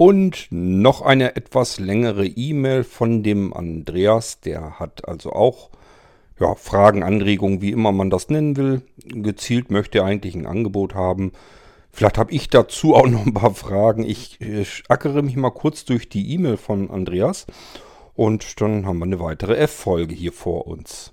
Und noch eine etwas längere E-Mail von dem Andreas. Der hat also auch ja, Fragen, Anregungen, wie immer man das nennen will. Gezielt möchte er eigentlich ein Angebot haben. Vielleicht habe ich dazu auch noch ein paar Fragen. Ich, ich ackere mich mal kurz durch die E-Mail von Andreas. Und dann haben wir eine weitere F-Folge hier vor uns.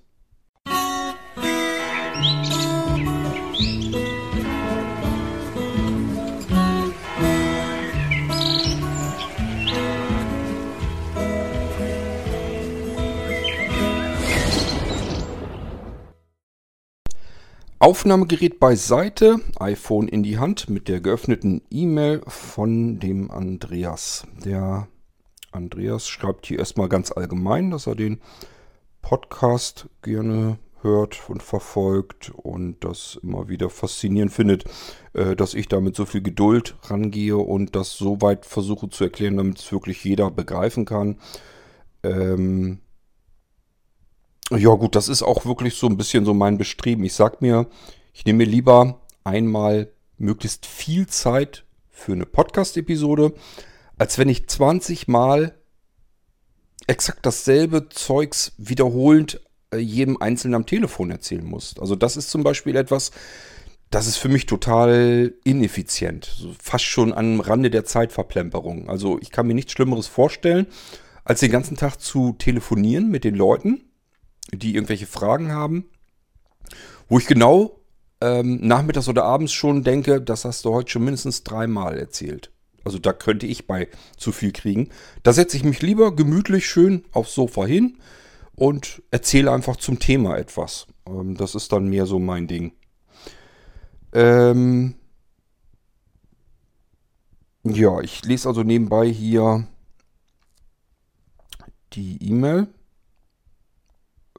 Aufnahmegerät beiseite, iPhone in die Hand mit der geöffneten E-Mail von dem Andreas. Der Andreas schreibt hier erstmal ganz allgemein, dass er den Podcast gerne hört und verfolgt und das immer wieder faszinierend findet, äh, dass ich da mit so viel Geduld rangehe und das so weit versuche zu erklären, damit es wirklich jeder begreifen kann. Ähm, ja gut, das ist auch wirklich so ein bisschen so mein Bestreben. Ich sag mir, ich nehme mir lieber einmal möglichst viel Zeit für eine Podcast-Episode, als wenn ich 20 Mal exakt dasselbe Zeugs wiederholend äh, jedem Einzelnen am Telefon erzählen muss. Also das ist zum Beispiel etwas, das ist für mich total ineffizient. Fast schon am Rande der Zeitverplemperung. Also ich kann mir nichts Schlimmeres vorstellen, als den ganzen Tag zu telefonieren mit den Leuten die irgendwelche Fragen haben, wo ich genau ähm, nachmittags oder abends schon denke, das hast du heute schon mindestens dreimal erzählt. Also da könnte ich bei zu viel kriegen. Da setze ich mich lieber gemütlich schön aufs Sofa hin und erzähle einfach zum Thema etwas. Ähm, das ist dann mehr so mein Ding. Ähm ja, ich lese also nebenbei hier die E-Mail.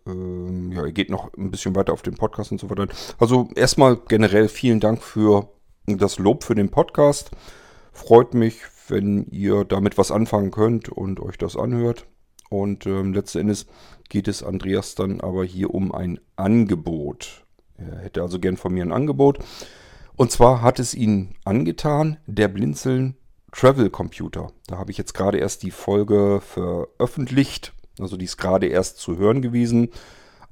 Ähm, ja, ihr geht noch ein bisschen weiter auf den Podcast und so weiter. Also erstmal generell vielen Dank für das Lob für den Podcast. Freut mich, wenn ihr damit was anfangen könnt und euch das anhört. Und ähm, letzten Endes geht es Andreas dann aber hier um ein Angebot. Er hätte also gern von mir ein Angebot. Und zwar hat es ihn angetan, der Blinzeln Travel Computer. Da habe ich jetzt gerade erst die Folge veröffentlicht also die ist gerade erst zu hören gewesen,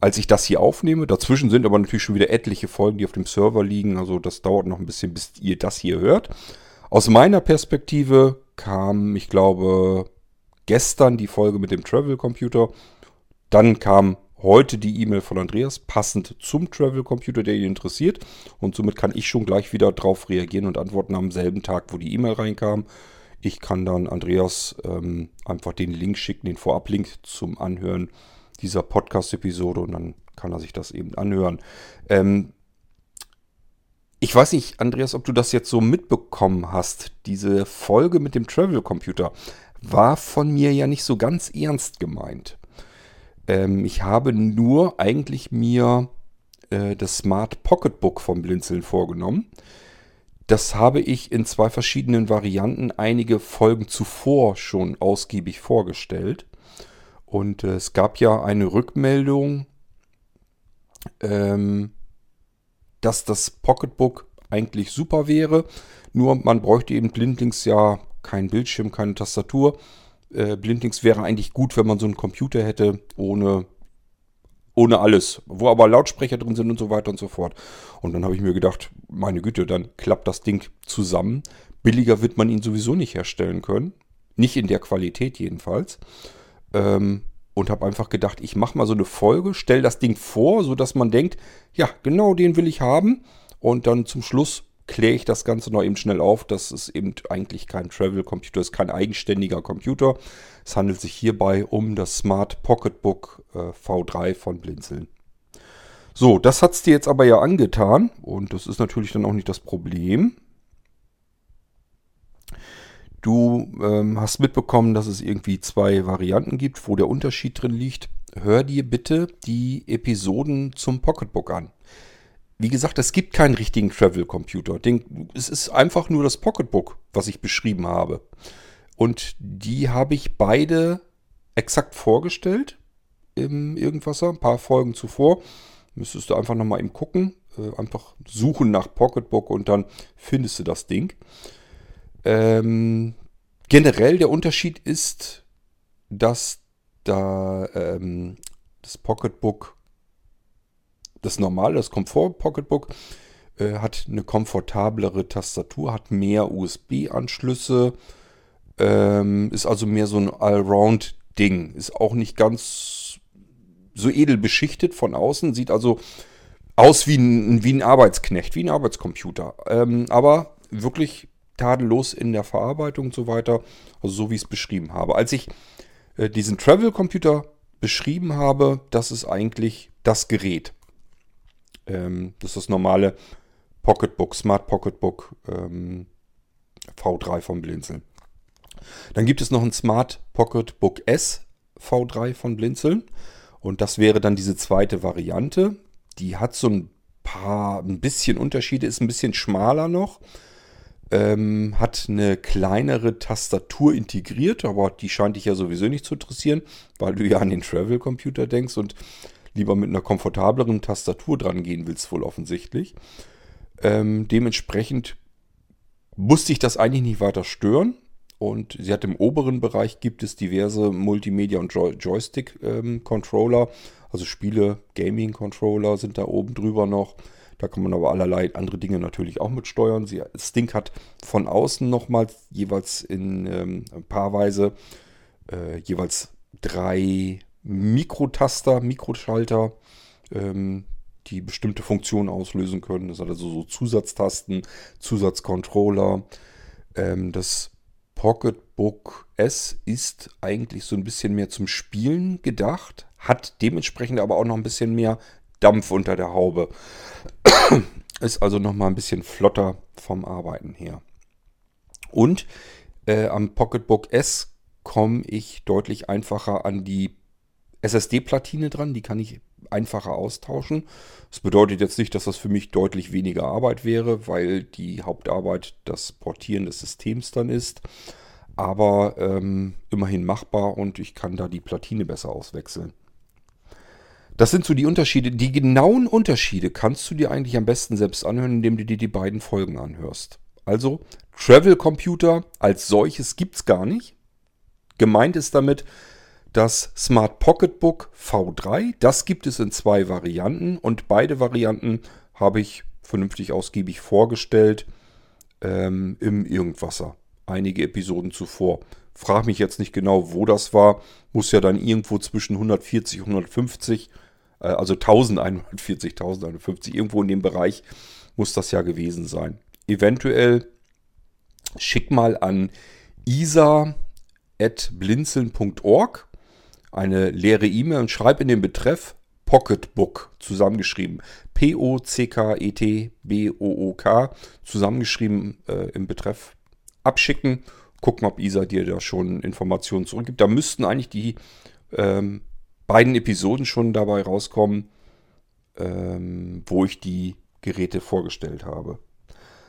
als ich das hier aufnehme. Dazwischen sind aber natürlich schon wieder etliche Folgen, die auf dem Server liegen. Also das dauert noch ein bisschen, bis ihr das hier hört. Aus meiner Perspektive kam, ich glaube, gestern die Folge mit dem Travel Computer. Dann kam heute die E-Mail von Andreas, passend zum Travel Computer, der ihn interessiert. Und somit kann ich schon gleich wieder drauf reagieren und antworten am selben Tag, wo die E-Mail reinkam. Ich kann dann Andreas ähm, einfach den Link schicken, den Vorablink zum Anhören dieser Podcast-Episode und dann kann er sich das eben anhören. Ähm, ich weiß nicht, Andreas, ob du das jetzt so mitbekommen hast. Diese Folge mit dem Travel Computer war von mir ja nicht so ganz ernst gemeint. Ähm, ich habe nur eigentlich mir äh, das Smart Pocketbook vom Blinzeln vorgenommen. Das habe ich in zwei verschiedenen Varianten einige Folgen zuvor schon ausgiebig vorgestellt. Und äh, es gab ja eine Rückmeldung, ähm, dass das Pocketbook eigentlich super wäre. Nur man bräuchte eben blindlings ja keinen Bildschirm, keine Tastatur. Äh, blindlings wäre eigentlich gut, wenn man so einen Computer hätte ohne ohne alles, wo aber Lautsprecher drin sind und so weiter und so fort. Und dann habe ich mir gedacht, meine Güte, dann klappt das Ding zusammen. Billiger wird man ihn sowieso nicht herstellen können. Nicht in der Qualität jedenfalls. Ähm, und habe einfach gedacht, ich mache mal so eine Folge, stelle das Ding vor, sodass man denkt, ja, genau den will ich haben. Und dann zum Schluss kläre ich das Ganze noch eben schnell auf, dass es eben eigentlich kein Travel-Computer ist, kein eigenständiger Computer. Es handelt sich hierbei um das Smart Pocketbook äh, V3 von Blinzeln. So, das hat es dir jetzt aber ja angetan und das ist natürlich dann auch nicht das Problem. Du ähm, hast mitbekommen, dass es irgendwie zwei Varianten gibt, wo der Unterschied drin liegt. Hör dir bitte die Episoden zum Pocketbook an. Wie gesagt, es gibt keinen richtigen Travel-Computer. Es ist einfach nur das Pocketbook, was ich beschrieben habe. Und die habe ich beide exakt vorgestellt im Irgendwasser, ein paar Folgen zuvor. Müsstest du einfach nochmal eben gucken. Äh, einfach suchen nach Pocketbook und dann findest du das Ding. Ähm, generell der Unterschied ist, dass da ähm, das Pocketbook, das normale, das Komfort Pocketbook, äh, hat eine komfortablere Tastatur, hat mehr USB-Anschlüsse, ähm, ist also mehr so ein Allround-Ding. Ist auch nicht ganz so edel beschichtet von außen, sieht also aus wie ein, wie ein Arbeitsknecht, wie ein Arbeitscomputer. Ähm, aber wirklich tadellos in der Verarbeitung und so weiter. Also so wie ich es beschrieben habe. Als ich äh, diesen Travel-Computer beschrieben habe, das ist eigentlich das Gerät. Ähm, das ist das normale Pocketbook, Smart Pocketbook ähm, V3 von Blinzeln. Dann gibt es noch ein Smart Pocketbook S V3 von Blinzeln. Und das wäre dann diese zweite Variante. Die hat so ein paar, ein bisschen Unterschiede, ist ein bisschen schmaler noch. Ähm, hat eine kleinere Tastatur integriert, aber die scheint dich ja sowieso nicht zu interessieren, weil du ja an den Travel-Computer denkst und lieber mit einer komfortableren Tastatur dran gehen willst, wohl offensichtlich. Ähm, dementsprechend musste ich das eigentlich nicht weiter stören. Und sie hat im oberen Bereich gibt es diverse Multimedia- und Joy Joystick-Controller. Ähm, also Spiele, Gaming-Controller sind da oben drüber noch. Da kann man aber allerlei andere Dinge natürlich auch mit steuern. Sie, das Ding hat von außen nochmal jeweils in ähm, paarweise äh, jeweils drei Mikrotaster, Mikroschalter, ähm, die bestimmte Funktionen auslösen können. Das hat also so Zusatztasten, Zusatzcontroller. Ähm, das Pocketbook S ist eigentlich so ein bisschen mehr zum Spielen gedacht, hat dementsprechend aber auch noch ein bisschen mehr Dampf unter der Haube. Ist also noch mal ein bisschen flotter vom Arbeiten her. Und äh, am Pocketbook S komme ich deutlich einfacher an die SSD-Platine dran. Die kann ich einfacher austauschen. Das bedeutet jetzt nicht, dass das für mich deutlich weniger Arbeit wäre, weil die Hauptarbeit das Portieren des Systems dann ist. Aber ähm, immerhin machbar und ich kann da die Platine besser auswechseln. Das sind so die Unterschiede. Die genauen Unterschiede kannst du dir eigentlich am besten selbst anhören, indem du dir die beiden Folgen anhörst. Also, Travel Computer als solches gibt es gar nicht. Gemeint ist damit das Smart Pocketbook V3. Das gibt es in zwei Varianten und beide Varianten habe ich vernünftig ausgiebig vorgestellt ähm, im Irgendwasser. Einige Episoden zuvor. Frag mich jetzt nicht genau, wo das war. Muss ja dann irgendwo zwischen 140 und 150 äh, also 1140, 1150, irgendwo in dem Bereich muss das ja gewesen sein. Eventuell schick mal an isa.blinzeln.org eine leere E-Mail und schreib in den Betreff Pocketbook zusammengeschrieben. P-O-C-K-E-T-B-O-O-K zusammengeschrieben äh, im Betreff abschicken. Gucken, ob Isa dir da schon Informationen zurückgibt. Da müssten eigentlich die ähm, beiden Episoden schon dabei rauskommen, ähm, wo ich die Geräte vorgestellt habe.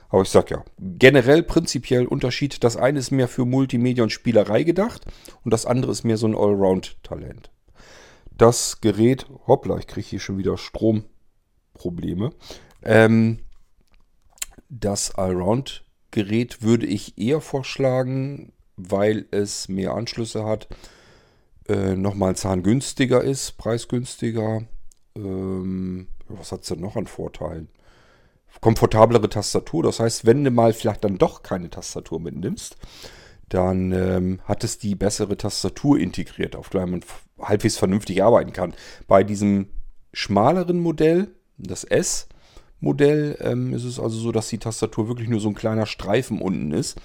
Aber ich sag ja, generell prinzipiell Unterschied. Das eine ist mehr für Multimedia und Spielerei gedacht und das andere ist mehr so ein Allround-Talent. Das Gerät, hoppla, ich kriege hier schon wieder Stromprobleme. Ähm, das Allround-Gerät würde ich eher vorschlagen, weil es mehr Anschlüsse hat äh, nochmal Zahn günstiger ist, preisgünstiger. Ähm, was hat es denn noch an Vorteilen? Komfortablere Tastatur, das heißt, wenn du mal vielleicht dann doch keine Tastatur mitnimmst, dann ähm, hat es die bessere Tastatur integriert, auf der man halbwegs vernünftig arbeiten kann. Bei diesem schmaleren Modell, das S-Modell, ähm, ist es also so, dass die Tastatur wirklich nur so ein kleiner Streifen unten ist.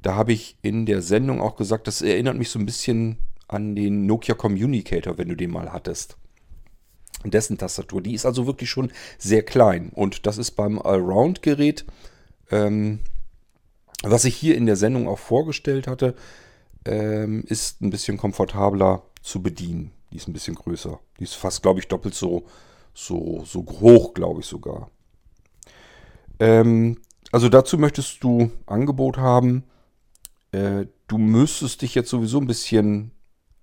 Da habe ich in der Sendung auch gesagt, das erinnert mich so ein bisschen an den Nokia Communicator, wenn du den mal hattest. Dessen Tastatur. Die ist also wirklich schon sehr klein. Und das ist beim Allround-Gerät, ähm, was ich hier in der Sendung auch vorgestellt hatte, ähm, ist ein bisschen komfortabler zu bedienen. Die ist ein bisschen größer. Die ist fast, glaube ich, doppelt so, so, so hoch, glaube ich sogar. Ähm, also dazu möchtest du Angebot haben. Äh, du müsstest dich jetzt sowieso ein bisschen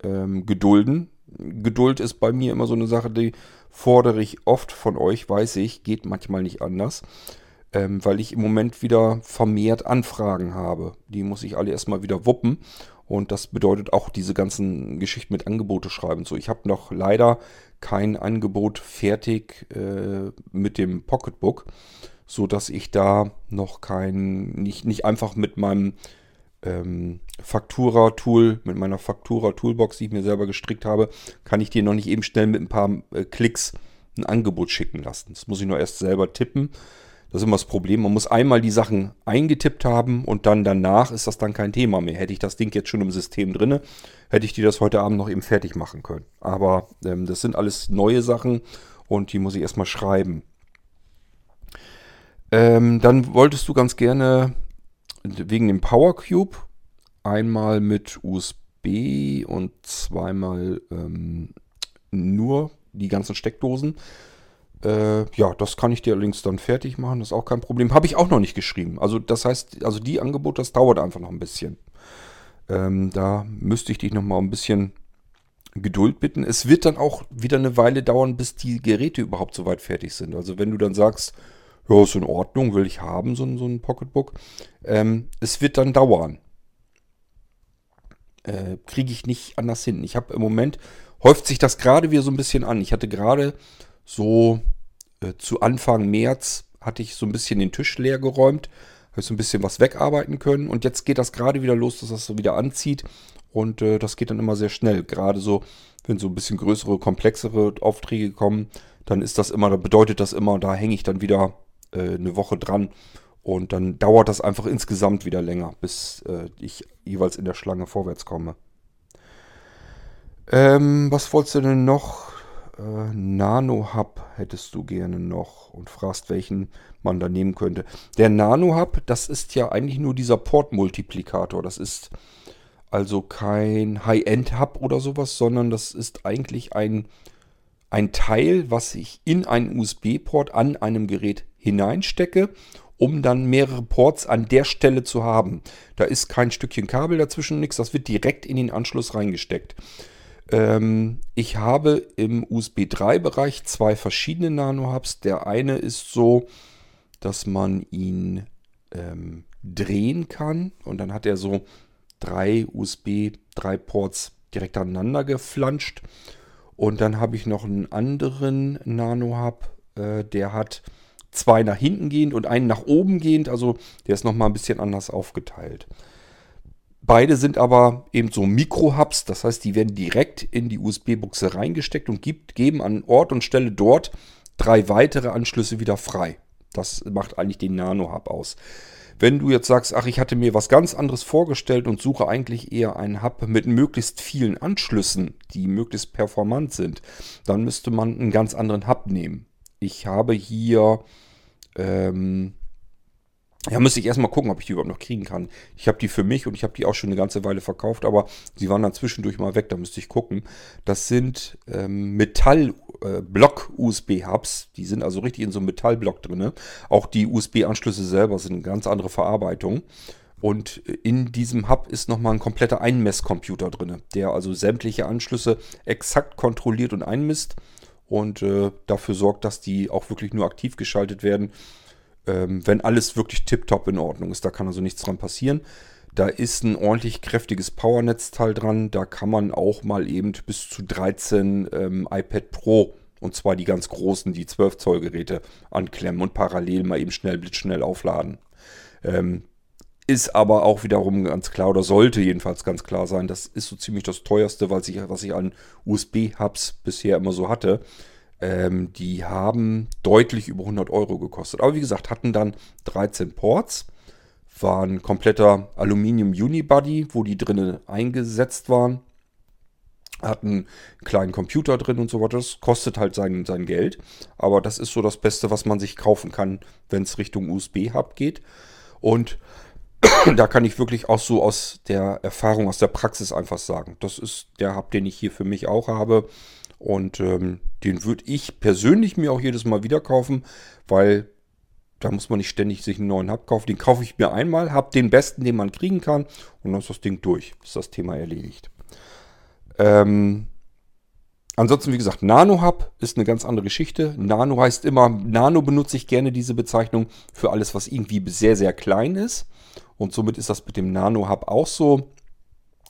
ähm, gedulden. Geduld ist bei mir immer so eine Sache, die fordere ich oft von euch, weiß ich, geht manchmal nicht anders. ähm, weil ich im Moment wieder vermehrt Anfragen habe. Die muss ich alle erstmal wieder wuppen. Und das bedeutet auch diese ganzen Geschichten mit Angebote schreiben. So, ich habe noch leider kein Angebot fertig äh, mit dem Pocketbook, so dass ich da noch kein, nicht, nicht einfach mit meinem ähm, Faktura-Tool, mit meiner Faktura-Toolbox, die ich mir selber gestrickt habe, kann ich dir noch nicht eben schnell mit ein paar äh, Klicks ein Angebot schicken lassen. Das muss ich nur erst selber tippen. Das ist immer das Problem. Man muss einmal die Sachen eingetippt haben und dann danach ist das dann kein Thema mehr. Hätte ich das Ding jetzt schon im System drin, hätte ich dir das heute Abend noch eben fertig machen können. Aber ähm, das sind alles neue Sachen und die muss ich erstmal schreiben. Ähm, dann wolltest du ganz gerne wegen dem Power Cube einmal mit USB und zweimal ähm, nur die ganzen Steckdosen. Äh, ja, das kann ich dir allerdings dann fertig machen, das ist auch kein Problem. Habe ich auch noch nicht geschrieben. Also das heißt, also die Angebot, das dauert einfach noch ein bisschen. Ähm, da müsste ich dich noch mal ein bisschen Geduld bitten. Es wird dann auch wieder eine Weile dauern, bis die Geräte überhaupt soweit fertig sind. Also wenn du dann sagst, ja, ist in Ordnung, will ich haben, so, so ein Pocketbook. Ähm, es wird dann dauern. Äh, Kriege ich nicht anders hin. Ich habe im Moment, häuft sich das gerade wieder so ein bisschen an. Ich hatte gerade so äh, zu Anfang März hatte ich so ein bisschen den Tisch leer geräumt, habe so ein bisschen was wegarbeiten können und jetzt geht das gerade wieder los, dass das so wieder anzieht und äh, das geht dann immer sehr schnell. Gerade so, wenn so ein bisschen größere, komplexere Aufträge kommen, dann ist das immer, da bedeutet das immer, da hänge ich dann wieder äh, eine Woche dran und dann dauert das einfach insgesamt wieder länger, bis äh, ich jeweils in der Schlange vorwärts komme. Ähm, was wolltest du denn noch? äh, Nano Hub hättest du gerne noch und fragst, welchen man da nehmen könnte. Der Nano Hub, das ist ja eigentlich nur dieser Port-Multiplikator. Das ist also kein High-End-Hub oder sowas, sondern das ist eigentlich ein, ein Teil, was ich in einen USB-Port an einem Gerät hineinstecke, um dann mehrere Ports an der Stelle zu haben. Da ist kein Stückchen Kabel dazwischen, nichts, das wird direkt in den Anschluss reingesteckt. Ähm, ich habe im USB 3-Bereich zwei verschiedene Nano-Hubs. Der eine ist so, dass man ihn ähm, drehen kann und dann hat er so drei USB 3 Ports direkt aneinander geflanscht. Und dann habe ich noch einen anderen Nano-Hub, äh, der hat zwei nach hinten gehend und einen nach oben gehend. Also der ist nochmal ein bisschen anders aufgeteilt. Beide sind aber eben so Mikro-Hubs, das heißt, die werden direkt in die USB-Buchse reingesteckt und gibt, geben an Ort und Stelle dort drei weitere Anschlüsse wieder frei. Das macht eigentlich den Nano-Hub aus. Wenn du jetzt sagst, ach, ich hatte mir was ganz anderes vorgestellt und suche eigentlich eher einen Hub mit möglichst vielen Anschlüssen, die möglichst performant sind, dann müsste man einen ganz anderen Hub nehmen. Ich habe hier ähm, ja, müsste ich erstmal gucken, ob ich die überhaupt noch kriegen kann. Ich habe die für mich und ich habe die auch schon eine ganze Weile verkauft, aber sie waren dann zwischendurch mal weg, da müsste ich gucken. Das sind ähm, Metall-Block-USB-Hubs, äh, die sind also richtig in so einem Metallblock drin. Auch die USB-Anschlüsse selber sind eine ganz andere Verarbeitung. Und in diesem Hub ist nochmal ein kompletter Einmesscomputer drin, der also sämtliche Anschlüsse exakt kontrolliert und einmisst und äh, dafür sorgt, dass die auch wirklich nur aktiv geschaltet werden ähm, wenn alles wirklich tiptop in Ordnung ist. Da kann also nichts dran passieren. Da ist ein ordentlich kräftiges Powernetzteil dran. Da kann man auch mal eben bis zu 13 ähm, iPad Pro und zwar die ganz großen, die 12 Zoll Geräte anklemmen und parallel mal eben schnell, blitzschnell aufladen. Ähm, ist aber auch wiederum ganz klar oder sollte jedenfalls ganz klar sein, das ist so ziemlich das teuerste, was ich, was ich an USB-Hubs bisher immer so hatte. Ähm, die haben deutlich über 100 Euro gekostet. Aber wie gesagt, hatten dann 13 Ports, waren kompletter Aluminium Unibody, wo die drinnen eingesetzt waren. Hatten einen kleinen Computer drin und so weiter. Das kostet halt sein, sein Geld. Aber das ist so das Beste, was man sich kaufen kann, wenn es Richtung USB-Hub geht. Und da kann ich wirklich auch so aus der Erfahrung, aus der Praxis einfach sagen. Das ist der Hub, den ich hier für mich auch habe. Und ähm, den würde ich persönlich mir auch jedes Mal wieder kaufen, weil da muss man nicht ständig sich einen neuen Hub kaufen. Den kaufe ich mir einmal, habe den besten, den man kriegen kann und dann ist das Ding durch. Ist das Thema erledigt. Ähm, ansonsten, wie gesagt, Nano Hub ist eine ganz andere Geschichte. Nano heißt immer, Nano benutze ich gerne diese Bezeichnung für alles, was irgendwie sehr, sehr klein ist. Und somit ist das mit dem Nano Hub auch so.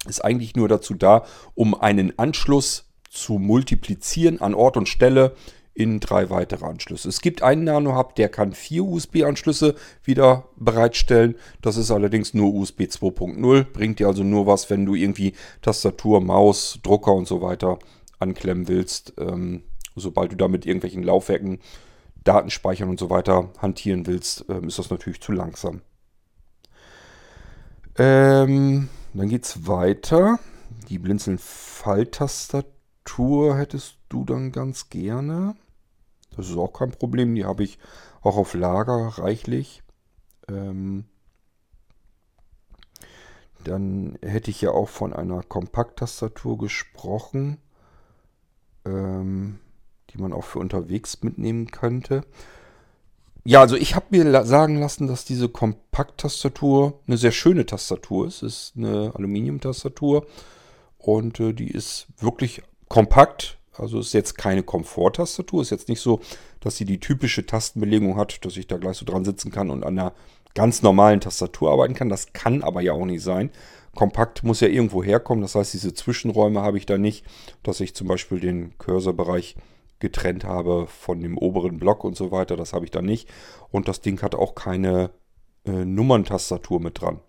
Ist eigentlich nur dazu da, um einen Anschluss zu multiplizieren an Ort und Stelle in drei weitere Anschlüsse. Es gibt einen Nano Hub, der kann vier USB-Anschlüsse wieder bereitstellen. Das ist allerdings nur USB 2.0. Bringt dir also nur was, wenn du irgendwie Tastatur, Maus, Drucker und so weiter anklemmen willst. Ähm, sobald du damit irgendwelchen Laufwerken, Datenspeichern und so weiter hantieren willst, ähm, ist das natürlich zu langsam. Ähm, dann geht es weiter. Die Blinzeln-Falltastatur hättest du dann ganz gerne. Das ist auch kein Problem. Die habe ich auch auf Lager reichlich. Ähm, dann hätte ich ja auch von einer Kompakttastatur gesprochen, ähm, die man auch für unterwegs mitnehmen könnte. Ja, also ich habe mir sagen lassen, dass diese Kompakttastatur eine sehr schöne Tastatur ist. Es ist eine Aluminiumtastatur und äh, die ist wirklich kompakt, also ist jetzt keine Komforttastatur. Ist jetzt nicht so, dass sie die typische Tastenbelegung hat, dass ich da gleich so dran sitzen kann und an einer ganz normalen Tastatur arbeiten kann. Das kann aber ja auch nicht sein. Kompakt muss ja irgendwo herkommen. Das heißt, diese Zwischenräume habe ich da nicht, dass ich zum Beispiel den Cursorbereich getrennt habe von dem oberen Block und so weiter. Das habe ich da nicht. Und das Ding hat auch keine äh, Nummerntastatur mit dran.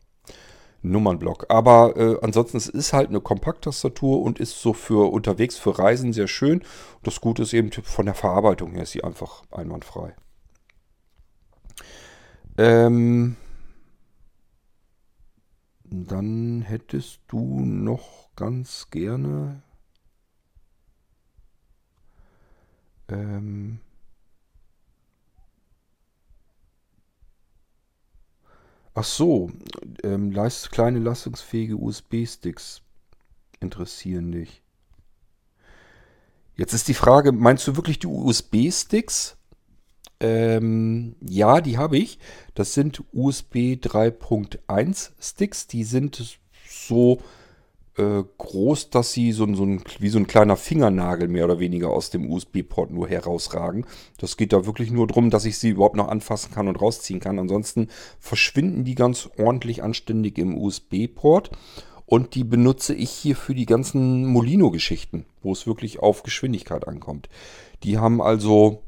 Nummernblock. Aber äh, ansonsten es ist halt eine Kompakttastatur und ist so für unterwegs, für Reisen sehr schön. Das Gute ist eben von der Verarbeitung her ist sie einfach einwandfrei. Ähm, dann hättest du noch ganz gerne. Ähm, Ach so, ähm, leist, kleine leistungsfähige USB-Sticks interessieren dich. Jetzt ist die Frage, meinst du wirklich die USB-Sticks? Ähm, ja, die habe ich. Das sind USB 3.1 Sticks. Die sind so äh, groß, dass sie so, so ein, wie so ein kleiner Fingernagel mehr oder weniger aus dem USB-Port nur herausragen. Das geht da wirklich nur darum, dass ich sie überhaupt noch anfassen kann und rausziehen kann. Ansonsten verschwinden die ganz ordentlich anständig im USB-Port. Und die benutze ich hier für die ganzen Molino-Geschichten, wo es wirklich auf Geschwindigkeit ankommt. Die haben also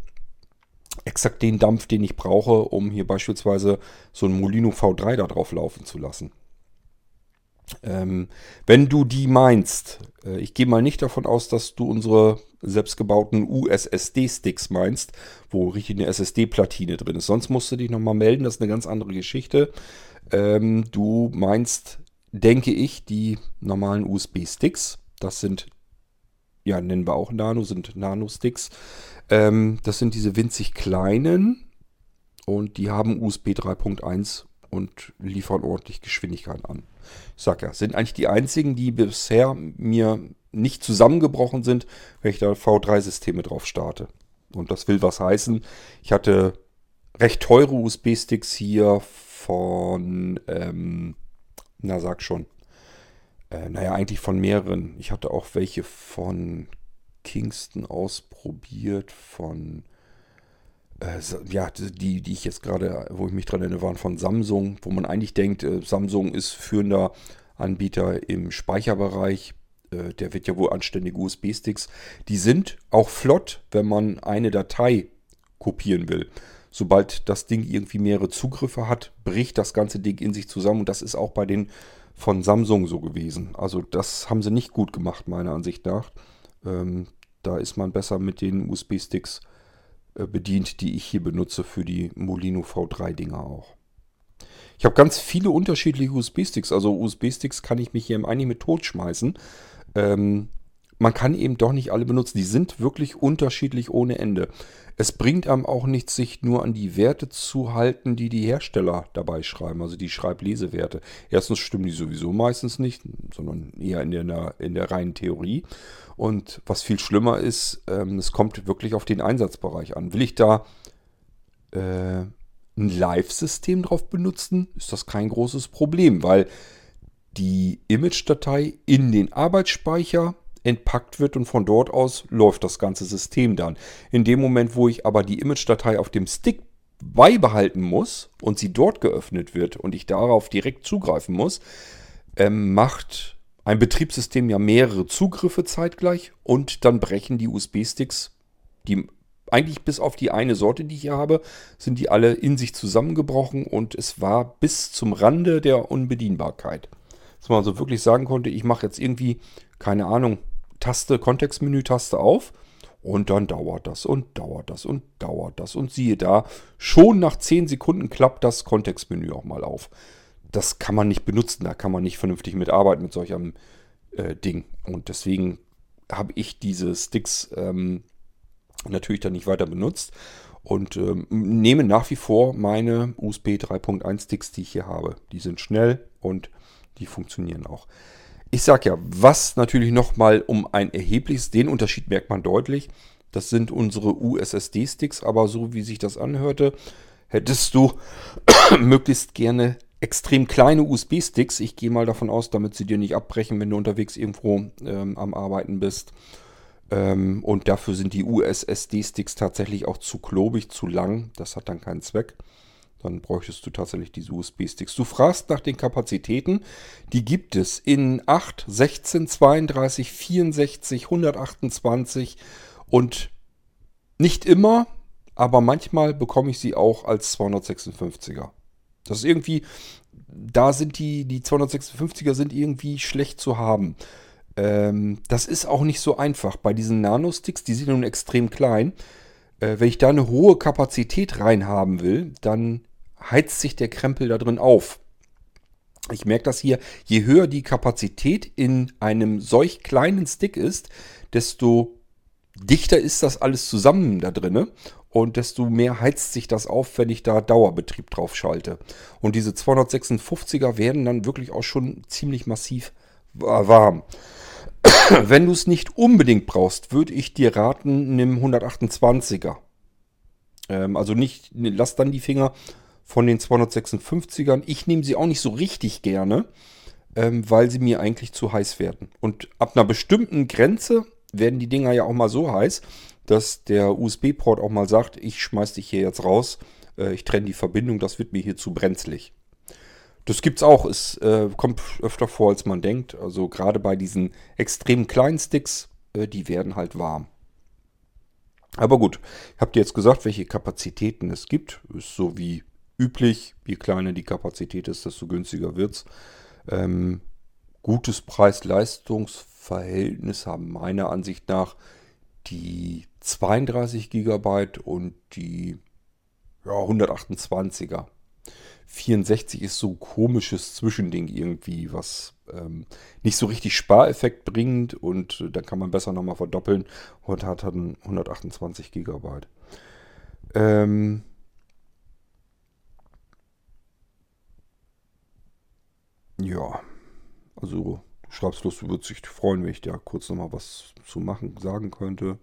exakt den Dampf, den ich brauche, um hier beispielsweise so ein Molino V3 da drauf laufen zu lassen. Ähm, wenn du die meinst, äh, ich gehe mal nicht davon aus, dass du unsere selbstgebauten USSD-Sticks meinst, wo richtig eine SSD-Platine drin ist. Sonst musst du dich nochmal melden, das ist eine ganz andere Geschichte. Ähm, du meinst, denke ich, die normalen USB-Sticks. Das sind, ja, nennen wir auch Nano, sind Nano-Sticks. Ähm, das sind diese winzig kleinen und die haben USB 3.1 und liefern ordentlich Geschwindigkeit an. Ich sag ja, sind eigentlich die einzigen, die bisher mir nicht zusammengebrochen sind, wenn ich da V3-Systeme drauf starte. Und das will was heißen. Ich hatte recht teure USB-Sticks hier von, ähm, na sag schon, äh, naja, eigentlich von mehreren. Ich hatte auch welche von Kingston ausprobiert, von äh, ja, die, die ich jetzt gerade, wo ich mich dran erinnere, waren von Samsung, wo man eigentlich denkt, äh, Samsung ist führender Anbieter im Speicherbereich. Äh, der wird ja wohl anständige USB-Sticks. Die sind auch flott, wenn man eine Datei kopieren will. Sobald das Ding irgendwie mehrere Zugriffe hat, bricht das ganze Ding in sich zusammen. Und das ist auch bei den von Samsung so gewesen. Also das haben sie nicht gut gemacht, meiner Ansicht nach. Ähm, da ist man besser mit den USB-Sticks äh, bedient, die ich hier benutze für die Molino V3-Dinger auch. Ich habe ganz viele unterschiedliche USB-Sticks. Also USB-Sticks kann ich mich hier eigentlich mit tot schmeißen. Ähm, man kann eben doch nicht alle benutzen. Die sind wirklich unterschiedlich ohne Ende. Es bringt einem auch nichts, sich nur an die Werte zu halten, die die Hersteller dabei schreiben, also die Schreiblesewerte. Erstens stimmen die sowieso meistens nicht, sondern eher in der, in der reinen Theorie. Und was viel schlimmer ist, ähm, es kommt wirklich auf den Einsatzbereich an. Will ich da äh, ein Live-System drauf benutzen, ist das kein großes Problem, weil die Image-Datei in den Arbeitsspeicher entpackt wird und von dort aus läuft das ganze System dann. In dem Moment, wo ich aber die Image-Datei auf dem Stick beibehalten muss und sie dort geöffnet wird und ich darauf direkt zugreifen muss, ähm, macht ein Betriebssystem ja mehrere Zugriffe zeitgleich und dann brechen die USB-Sticks, die eigentlich bis auf die eine Sorte, die ich hier habe, sind die alle in sich zusammengebrochen und es war bis zum Rande der Unbedienbarkeit. Dass man also wirklich sagen konnte, ich mache jetzt irgendwie, keine Ahnung, Taste, Kontextmenü-Taste auf und dann dauert das und dauert das und dauert das. Und siehe da, schon nach 10 Sekunden klappt das Kontextmenü auch mal auf. Das kann man nicht benutzen, da kann man nicht vernünftig mitarbeiten mit solch einem äh, Ding. Und deswegen habe ich diese Sticks ähm, natürlich dann nicht weiter benutzt und ähm, nehme nach wie vor meine USB 3.1 Sticks, die ich hier habe. Die sind schnell und die funktionieren auch. Ich sage ja, was natürlich nochmal um ein erhebliches, den Unterschied merkt man deutlich. Das sind unsere USSD-Sticks, aber so wie sich das anhörte, hättest du möglichst gerne extrem kleine USB-Sticks. Ich gehe mal davon aus, damit sie dir nicht abbrechen, wenn du unterwegs irgendwo ähm, am Arbeiten bist. Ähm, und dafür sind die USSD-Sticks tatsächlich auch zu klobig, zu lang. Das hat dann keinen Zweck. Dann bräuchtest du tatsächlich diese USB-Sticks. Du fragst nach den Kapazitäten. Die gibt es in 8, 16, 32, 64, 128 und nicht immer, aber manchmal bekomme ich sie auch als 256er. Das ist irgendwie, da sind die, die 256er sind irgendwie schlecht zu haben. Ähm, das ist auch nicht so einfach. Bei diesen Nano-Sticks, die sind nun extrem klein. Äh, wenn ich da eine hohe Kapazität reinhaben will, dann heizt sich der Krempel da drin auf. Ich merke das hier, je höher die Kapazität in einem solch kleinen Stick ist, desto dichter ist das alles zusammen da drinne und desto mehr heizt sich das auf, wenn ich da Dauerbetrieb drauf schalte. Und diese 256er werden dann wirklich auch schon ziemlich massiv warm. Wenn du es nicht unbedingt brauchst, würde ich dir raten, nimm 128er. Ähm, also nicht, lass dann die Finger von den 256ern. Ich nehme sie auch nicht so richtig gerne, ähm, weil sie mir eigentlich zu heiß werden. Und ab einer bestimmten Grenze werden die Dinger ja auch mal so heiß, dass der USB-Port auch mal sagt, ich schmeiß dich hier jetzt raus, äh, ich trenne die Verbindung, das wird mir hier zu brenzlig. Das gibt's auch. Es äh, kommt öfter vor, als man denkt. Also gerade bei diesen extrem kleinen Sticks, äh, die werden halt warm. Aber gut, ich habe dir jetzt gesagt, welche Kapazitäten es gibt. Ist so wie üblich. Je kleiner die Kapazität ist, desto günstiger wird's. Ähm, gutes Preis-Leistungs-Verhältnis haben meiner Ansicht nach die 32 GB und die ja, 128er. 64 ist so ein komisches Zwischending irgendwie, was ähm, nicht so richtig Spareffekt bringt und äh, dann kann man besser nochmal verdoppeln und hat dann 128 Gigabyte. Ähm, ja, also du würdest dich freuen, wenn ich da kurz nochmal was zu machen, sagen könnte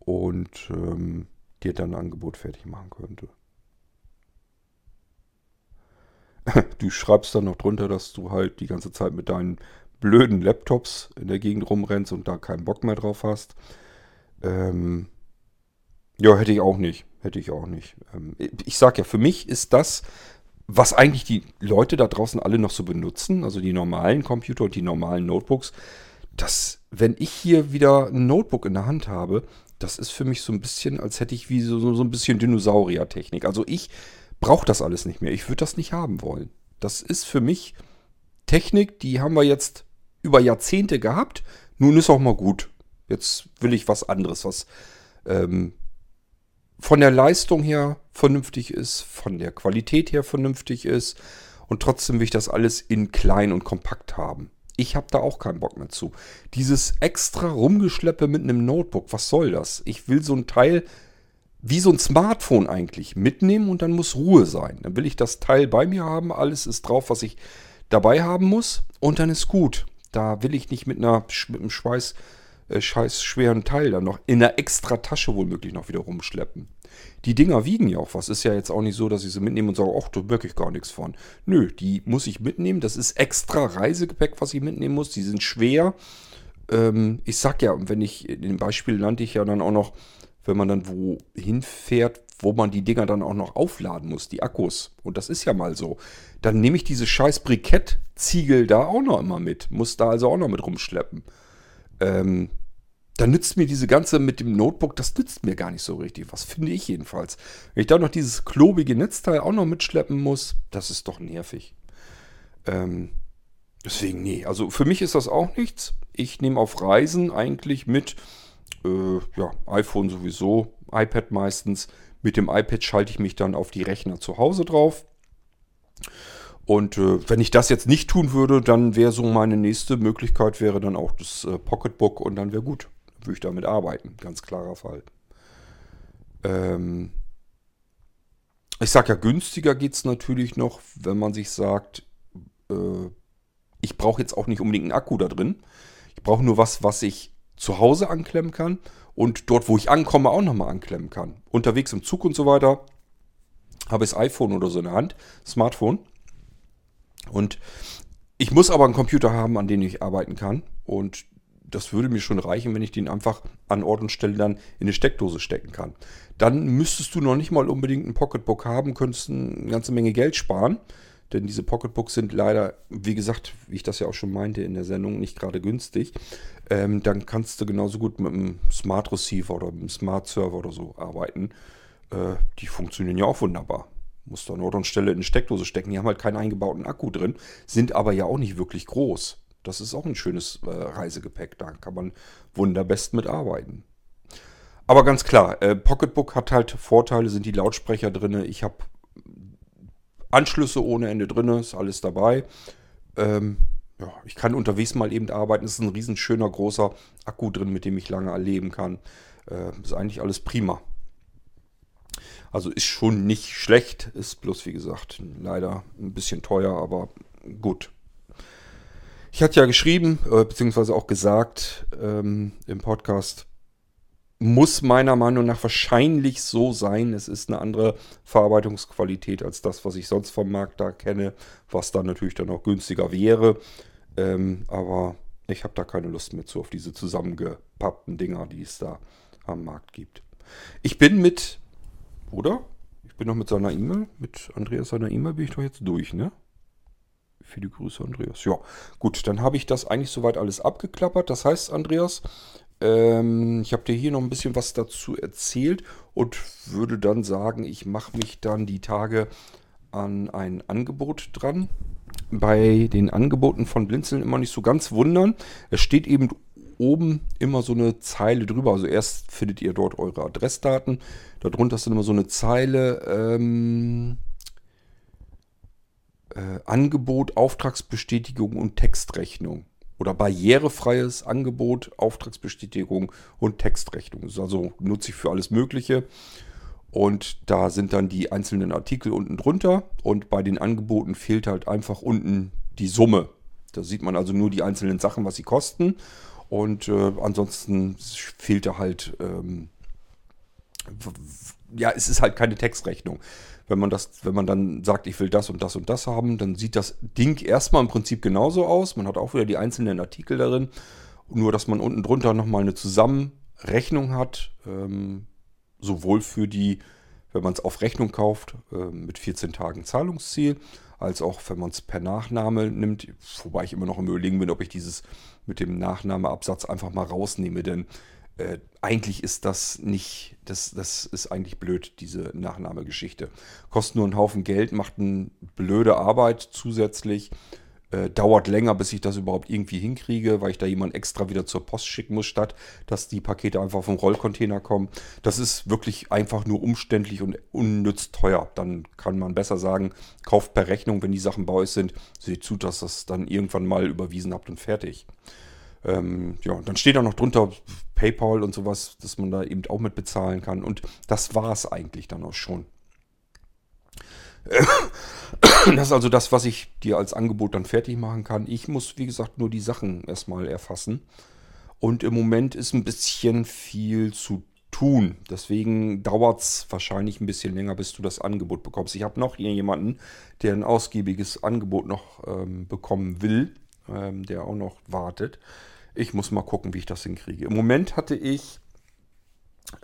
und ähm, dir dann ein Angebot fertig machen könnte. du schreibst dann noch drunter, dass du halt die ganze Zeit mit deinen blöden Laptops in der Gegend rumrennst und da keinen Bock mehr drauf hast. Ähm, ja, hätte ich auch nicht. Hätte ich auch nicht. Ähm, ich sag ja, für mich ist das, was eigentlich die Leute da draußen alle noch so benutzen, also die normalen Computer und die normalen Notebooks, dass, wenn ich hier wieder ein Notebook in der Hand habe, das ist für mich so ein bisschen, als hätte ich wie so, so ein bisschen Dinosaurier-Technik. Also ich brauche das alles nicht mehr. Ich würde das nicht haben wollen. Das ist für mich Technik, die haben wir jetzt über Jahrzehnte gehabt. Nun ist auch mal gut. Jetzt will ich was anderes, was ähm, von der Leistung her vernünftig ist, von der Qualität her vernünftig ist und trotzdem will ich das alles in klein und kompakt haben. Ich habe da auch keinen Bock mehr zu. Dieses extra Rumgeschleppe mit einem Notebook, was soll das? Ich will so ein Teil wie so ein Smartphone eigentlich mitnehmen und dann muss Ruhe sein. Dann will ich das Teil bei mir haben, alles ist drauf, was ich dabei haben muss und dann ist gut. Da will ich nicht mit, einer, mit einem Schweiß, äh, scheiß schweren Teil dann noch in einer extra Tasche womöglich noch wieder rumschleppen. Die Dinger wiegen ja auch was. Ist ja jetzt auch nicht so, dass ich sie mitnehme und sage, ach, da merke ich gar nichts von. Nö, die muss ich mitnehmen. Das ist extra Reisegepäck, was ich mitnehmen muss. Die sind schwer ähm, ich sag ja, wenn ich, in dem Beispiel nannte ich ja dann auch noch, wenn man dann wohin fährt, wo man die Dinger dann auch noch aufladen muss, die Akkus. Und das ist ja mal so. Dann nehme ich diese scheiß Brikettziegel da auch noch immer mit. Muss da also auch noch mit rumschleppen. Ähm, dann nützt mir diese ganze mit dem Notebook, das nützt mir gar nicht so richtig. Was finde ich jedenfalls. Wenn ich da noch dieses klobige Netzteil auch noch mitschleppen muss, das ist doch nervig. Ähm, deswegen, nee. Also für mich ist das auch nichts. Ich nehme auf Reisen eigentlich mit, äh, ja, iPhone sowieso, iPad meistens. Mit dem iPad schalte ich mich dann auf die Rechner zu Hause drauf. Und äh, wenn ich das jetzt nicht tun würde, dann wäre so meine nächste Möglichkeit, wäre dann auch das äh, Pocketbook und dann wäre gut würde ich damit arbeiten. Ganz klarer Fall. Ähm ich sage ja, günstiger geht es natürlich noch, wenn man sich sagt, äh, ich brauche jetzt auch nicht unbedingt einen Akku da drin. Ich brauche nur was, was ich zu Hause anklemmen kann und dort, wo ich ankomme, auch nochmal anklemmen kann. Unterwegs im Zug und so weiter habe ich das iPhone oder so in der Hand, Smartphone. Und ich muss aber einen Computer haben, an dem ich arbeiten kann. Und das würde mir schon reichen, wenn ich den einfach an Ort und Stelle dann in eine Steckdose stecken kann. Dann müsstest du noch nicht mal unbedingt ein Pocketbook haben, könntest eine ganze Menge Geld sparen. Denn diese Pocketbooks sind leider, wie gesagt, wie ich das ja auch schon meinte in der Sendung, nicht gerade günstig. Ähm, dann kannst du genauso gut mit einem Smart Receiver oder einem Smart Server oder so arbeiten. Äh, die funktionieren ja auch wunderbar. Muss da an Ort Stelle in eine Steckdose stecken. Die haben halt keinen eingebauten Akku drin, sind aber ja auch nicht wirklich groß. Das ist auch ein schönes äh, Reisegepäck. Da kann man wunderbest mit arbeiten. Aber ganz klar, äh, Pocketbook hat halt Vorteile, sind die Lautsprecher drin. Ich habe Anschlüsse ohne Ende drin, ist alles dabei. Ähm, ja, ich kann unterwegs mal eben arbeiten. Es ist ein riesen großer Akku drin, mit dem ich lange erleben kann. Äh, ist eigentlich alles prima. Also ist schon nicht schlecht, ist bloß wie gesagt leider ein bisschen teuer, aber gut. Ich hatte ja geschrieben, äh, beziehungsweise auch gesagt ähm, im Podcast, muss meiner Meinung nach wahrscheinlich so sein. Es ist eine andere Verarbeitungsqualität als das, was ich sonst vom Markt da kenne, was dann natürlich dann auch günstiger wäre. Ähm, aber ich habe da keine Lust mehr zu auf diese zusammengepappten Dinger, die es da am Markt gibt. Ich bin mit, oder? Ich bin noch mit seiner E-Mail, mit Andreas seiner E-Mail bin ich doch jetzt durch, ne? Viele Grüße, Andreas. Ja, gut, dann habe ich das eigentlich soweit alles abgeklappert. Das heißt, Andreas, ähm, ich habe dir hier noch ein bisschen was dazu erzählt und würde dann sagen, ich mache mich dann die Tage an ein Angebot dran. Bei den Angeboten von Blinzeln immer nicht so ganz wundern. Es steht eben oben immer so eine Zeile drüber. Also erst findet ihr dort eure Adressdaten. Darunter ist dann immer so eine Zeile. Ähm, äh, Angebot, Auftragsbestätigung und Textrechnung. Oder barrierefreies Angebot, Auftragsbestätigung und Textrechnung. Das ist also nutze ich für alles Mögliche. Und da sind dann die einzelnen Artikel unten drunter. Und bei den Angeboten fehlt halt einfach unten die Summe. Da sieht man also nur die einzelnen Sachen, was sie kosten. Und äh, ansonsten fehlt da halt, ähm, ja, es ist halt keine Textrechnung wenn man das, wenn man dann sagt, ich will das und das und das haben, dann sieht das Ding erstmal im Prinzip genauso aus. Man hat auch wieder die einzelnen Artikel darin. Nur, dass man unten drunter nochmal eine Zusammenrechnung hat, ähm, sowohl für die, wenn man es auf Rechnung kauft, äh, mit 14 Tagen Zahlungsziel, als auch wenn man es per Nachname nimmt, wobei ich immer noch im Überlegen bin, ob ich dieses mit dem Nachnameabsatz einfach mal rausnehme, denn äh, eigentlich ist das nicht, das, das ist eigentlich blöd, diese Nachnahmegeschichte. Kostet nur einen Haufen Geld, macht eine blöde Arbeit zusätzlich, äh, dauert länger, bis ich das überhaupt irgendwie hinkriege, weil ich da jemand extra wieder zur Post schicken muss, statt dass die Pakete einfach vom Rollcontainer kommen. Das ist wirklich einfach nur umständlich und unnütz teuer. Dann kann man besser sagen, kauft per Rechnung, wenn die Sachen bei euch sind, seht zu, dass das dann irgendwann mal überwiesen habt und fertig. Ähm, ja, dann steht da noch drunter PayPal und sowas, dass man da eben auch mit bezahlen kann. Und das war es eigentlich dann auch schon. Das ist also das, was ich dir als Angebot dann fertig machen kann. Ich muss, wie gesagt, nur die Sachen erstmal erfassen. Und im Moment ist ein bisschen viel zu tun. Deswegen dauert es wahrscheinlich ein bisschen länger, bis du das Angebot bekommst. Ich habe noch hier jemanden, der ein ausgiebiges Angebot noch ähm, bekommen will, ähm, der auch noch wartet. Ich muss mal gucken, wie ich das hinkriege. Im Moment hatte ich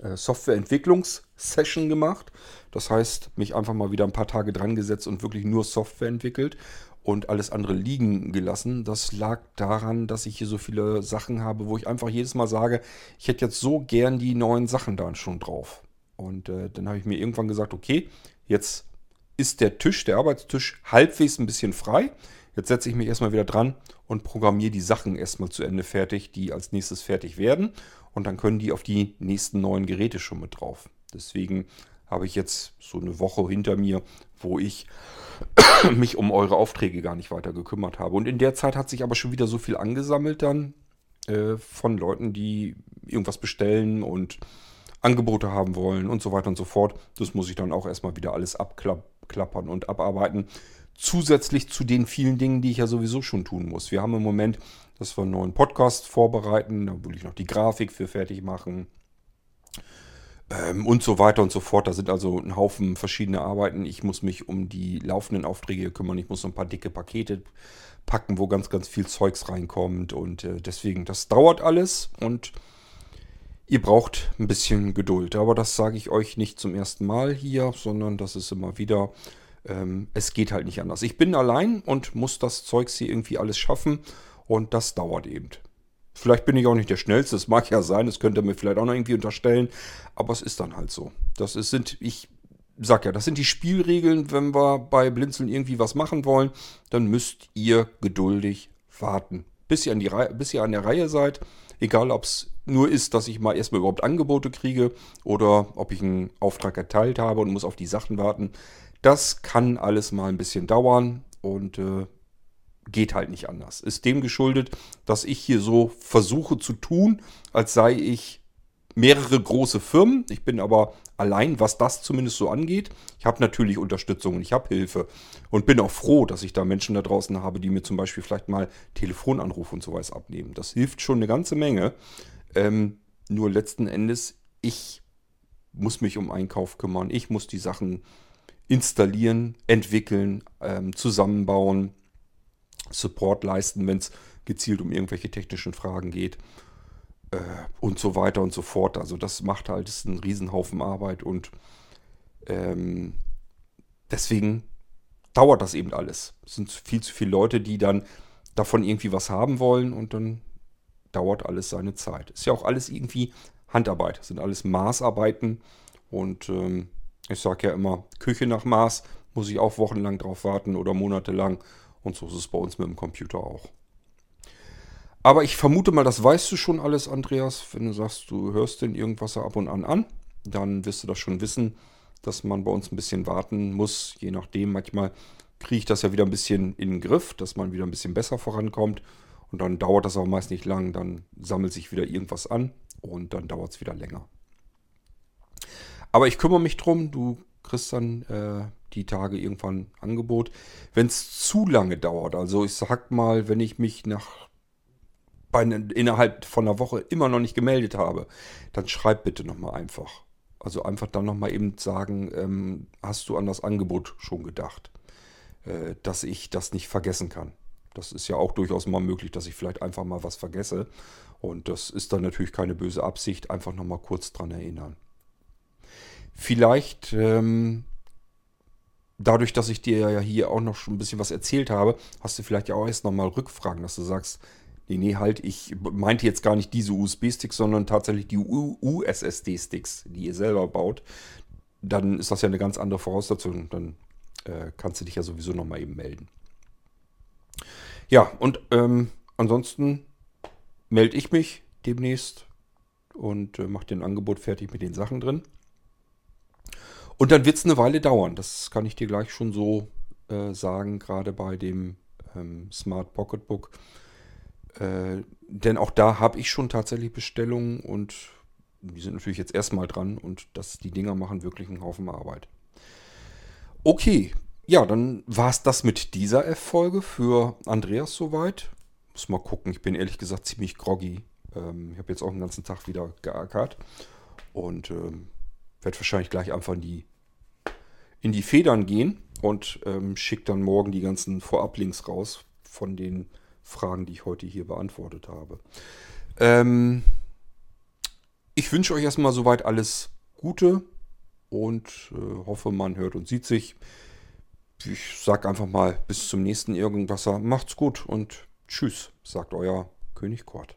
äh, Softwareentwicklungssession gemacht. Das heißt, mich einfach mal wieder ein paar Tage dran gesetzt und wirklich nur Software entwickelt und alles andere liegen gelassen. Das lag daran, dass ich hier so viele Sachen habe, wo ich einfach jedes Mal sage, ich hätte jetzt so gern die neuen Sachen da schon drauf. Und äh, dann habe ich mir irgendwann gesagt, okay, jetzt ist der Tisch, der Arbeitstisch, halbwegs ein bisschen frei. Jetzt setze ich mich erstmal wieder dran und programmiere die Sachen erstmal zu Ende fertig, die als nächstes fertig werden. Und dann können die auf die nächsten neuen Geräte schon mit drauf. Deswegen habe ich jetzt so eine Woche hinter mir, wo ich mich um eure Aufträge gar nicht weiter gekümmert habe. Und in der Zeit hat sich aber schon wieder so viel angesammelt dann äh, von Leuten, die irgendwas bestellen und Angebote haben wollen und so weiter und so fort. Das muss ich dann auch erstmal wieder alles abklappern und abarbeiten. Zusätzlich zu den vielen Dingen, die ich ja sowieso schon tun muss. Wir haben im Moment, dass wir einen neuen Podcast vorbereiten, da will ich noch die Grafik für fertig machen ähm, und so weiter und so fort. Da sind also ein Haufen verschiedene Arbeiten. Ich muss mich um die laufenden Aufträge kümmern. Ich muss so ein paar dicke Pakete packen, wo ganz, ganz viel Zeugs reinkommt. Und äh, deswegen, das dauert alles und ihr braucht ein bisschen Geduld. Aber das sage ich euch nicht zum ersten Mal hier, sondern das ist immer wieder. Ähm, es geht halt nicht anders. Ich bin allein und muss das Zeugs hier irgendwie alles schaffen. Und das dauert eben. Vielleicht bin ich auch nicht der Schnellste, das mag ja sein, das könnt ihr mir vielleicht auch noch irgendwie unterstellen, aber es ist dann halt so. Das ist, sind, ich sag ja, das sind die Spielregeln, wenn wir bei Blinzeln irgendwie was machen wollen, dann müsst ihr geduldig warten, bis ihr an, die Reihe, bis ihr an der Reihe seid. Egal, ob es nur ist, dass ich mal erstmal überhaupt Angebote kriege oder ob ich einen Auftrag erteilt habe und muss auf die Sachen warten. Das kann alles mal ein bisschen dauern und äh, geht halt nicht anders. Ist dem geschuldet, dass ich hier so versuche zu tun, als sei ich mehrere große Firmen. Ich bin aber allein, was das zumindest so angeht. Ich habe natürlich Unterstützung und ich habe Hilfe und bin auch froh, dass ich da Menschen da draußen habe, die mir zum Beispiel vielleicht mal Telefonanrufe und sowas abnehmen. Das hilft schon eine ganze Menge. Ähm, nur letzten Endes, ich muss mich um Einkauf kümmern. Ich muss die Sachen installieren, entwickeln, ähm, zusammenbauen Support leisten, wenn es gezielt um irgendwelche technischen Fragen geht äh, und so weiter und so fort. Also das macht halt das ist ein Riesenhaufen Arbeit und ähm, deswegen dauert das eben alles. Es sind viel zu viele Leute, die dann davon irgendwie was haben wollen und dann dauert alles seine Zeit. Ist ja auch alles irgendwie Handarbeit, sind alles Maßarbeiten und ähm, ich sage ja immer, Küche nach Maß muss ich auch wochenlang drauf warten oder monatelang und so ist es bei uns mit dem Computer auch. Aber ich vermute mal, das weißt du schon alles, Andreas. Wenn du sagst, du hörst den irgendwas ab und an an, dann wirst du das schon wissen, dass man bei uns ein bisschen warten muss. Je nachdem, manchmal kriege ich das ja wieder ein bisschen in den Griff, dass man wieder ein bisschen besser vorankommt. Und dann dauert das auch meist nicht lang. Dann sammelt sich wieder irgendwas an und dann dauert es wieder länger. Aber ich kümmere mich drum. Du kriegst dann äh, die Tage irgendwann Angebot. Wenn es zu lange dauert, also ich sag mal, wenn ich mich nach bei, innerhalb von einer Woche immer noch nicht gemeldet habe, dann schreib bitte nochmal einfach. Also einfach dann nochmal eben sagen, ähm, hast du an das Angebot schon gedacht, äh, dass ich das nicht vergessen kann. Das ist ja auch durchaus mal möglich, dass ich vielleicht einfach mal was vergesse. Und das ist dann natürlich keine böse Absicht, einfach nochmal kurz dran erinnern. Vielleicht ähm, dadurch, dass ich dir ja hier auch noch schon ein bisschen was erzählt habe, hast du vielleicht ja auch erst nochmal Rückfragen, dass du sagst, nee, nee, halt, ich meinte jetzt gar nicht diese USB-Sticks, sondern tatsächlich die USSD-Sticks, die ihr selber baut. Dann ist das ja eine ganz andere Voraussetzung. Dann äh, kannst du dich ja sowieso nochmal eben melden. Ja, und ähm, ansonsten melde ich mich demnächst und äh, mache den Angebot fertig mit den Sachen drin. Und dann wird es eine Weile dauern. Das kann ich dir gleich schon so äh, sagen, gerade bei dem ähm, Smart Pocketbook. Äh, denn auch da habe ich schon tatsächlich Bestellungen und die sind natürlich jetzt erstmal dran und das, die Dinger machen wirklich einen Haufen Arbeit. Okay, ja, dann war es das mit dieser F-Folge für Andreas soweit. Muss mal gucken, ich bin ehrlich gesagt ziemlich groggy. Ähm, ich habe jetzt auch den ganzen Tag wieder geackert und ähm, werde wahrscheinlich gleich einfach in die in die Federn gehen und ähm, schickt dann morgen die ganzen Vorablinks raus von den Fragen, die ich heute hier beantwortet habe. Ähm, ich wünsche euch erstmal soweit alles Gute und äh, hoffe, man hört und sieht sich. Ich sage einfach mal bis zum nächsten Irgendwasser. Macht's gut und tschüss, sagt euer König Kort.